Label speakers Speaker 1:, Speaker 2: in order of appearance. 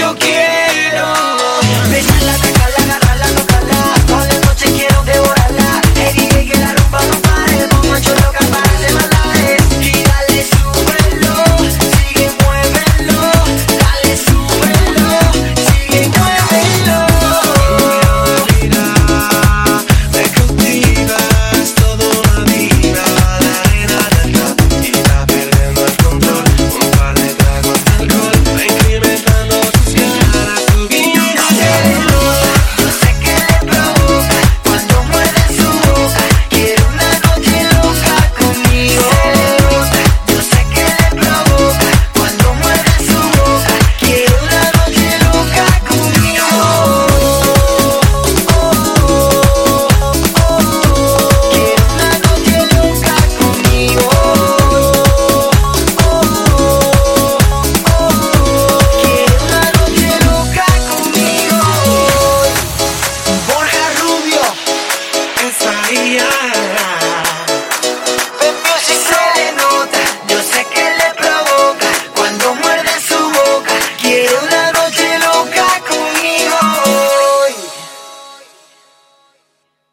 Speaker 1: yo quiero.